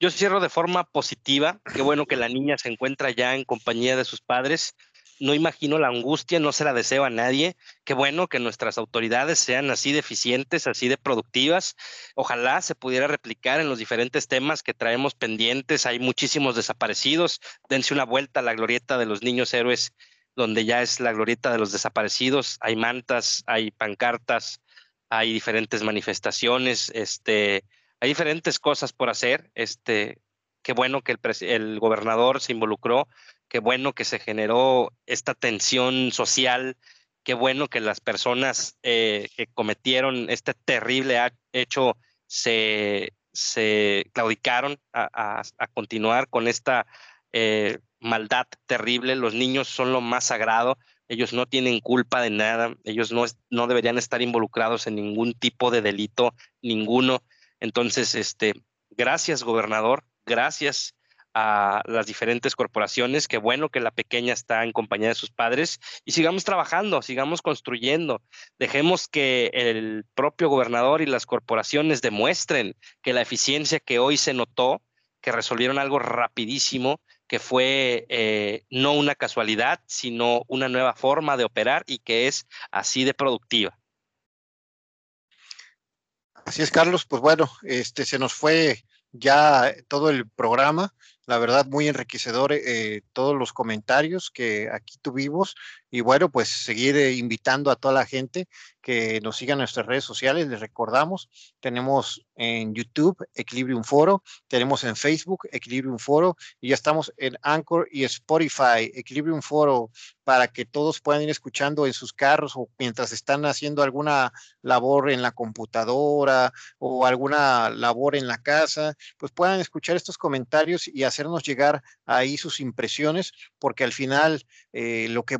Yo cierro de forma positiva. Qué bueno que la niña se encuentra ya en compañía de sus padres. No imagino la angustia, no se la deseo a nadie. Qué bueno que nuestras autoridades sean así de eficientes, así de productivas. Ojalá se pudiera replicar en los diferentes temas que traemos pendientes. Hay muchísimos desaparecidos. Dense una vuelta a la glorieta de los niños héroes, donde ya es la glorieta de los desaparecidos. Hay mantas, hay pancartas, hay diferentes manifestaciones, este, hay diferentes cosas por hacer. Este, qué bueno que el, el gobernador se involucró qué bueno que se generó esta tensión social, qué bueno que las personas eh, que cometieron este terrible hecho se, claudicaron a, continuar con esta eh, maldad terrible. Los niños son lo más sagrado, ellos no tienen culpa de nada, ellos no, no deberían estar involucrados en ningún tipo de delito, ninguno. Entonces, este, gracias, gobernador, gracias a las diferentes corporaciones. Qué bueno que la pequeña está en compañía de sus padres y sigamos trabajando, sigamos construyendo. Dejemos que el propio gobernador y las corporaciones demuestren que la eficiencia que hoy se notó, que resolvieron algo rapidísimo, que fue eh, no una casualidad, sino una nueva forma de operar y que es así de productiva. Así es, Carlos. Pues bueno, este se nos fue ya todo el programa la verdad muy enriquecedor eh, todos los comentarios que aquí tuvimos y bueno, pues seguir eh, invitando a toda la gente que nos siga en nuestras redes sociales. Les recordamos, tenemos en YouTube Equilibrium Foro, tenemos en Facebook Equilibrium Foro y ya estamos en Anchor y Spotify Equilibrium Foro para que todos puedan ir escuchando en sus carros o mientras están haciendo alguna labor en la computadora o alguna labor en la casa, pues puedan escuchar estos comentarios y hacernos llegar ahí sus impresiones, porque al final eh, lo que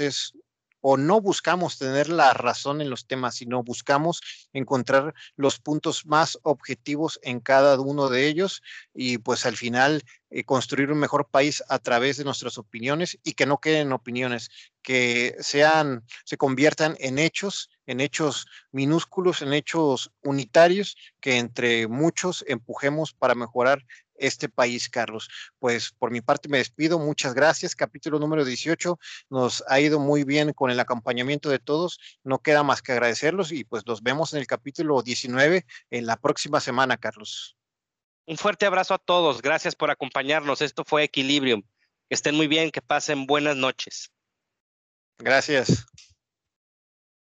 es o no buscamos tener la razón en los temas, sino buscamos encontrar los puntos más objetivos en cada uno de ellos y pues al final eh, construir un mejor país a través de nuestras opiniones y que no queden opiniones, que sean, se conviertan en hechos, en hechos minúsculos, en hechos unitarios, que entre muchos empujemos para mejorar este país, Carlos. Pues por mi parte me despido, muchas gracias. Capítulo número 18 nos ha ido muy bien con el acompañamiento de todos. No queda más que agradecerlos y pues nos vemos en el capítulo 19 en la próxima semana, Carlos. Un fuerte abrazo a todos. Gracias por acompañarnos. Esto fue Equilibrium. Que estén muy bien, que pasen buenas noches. Gracias.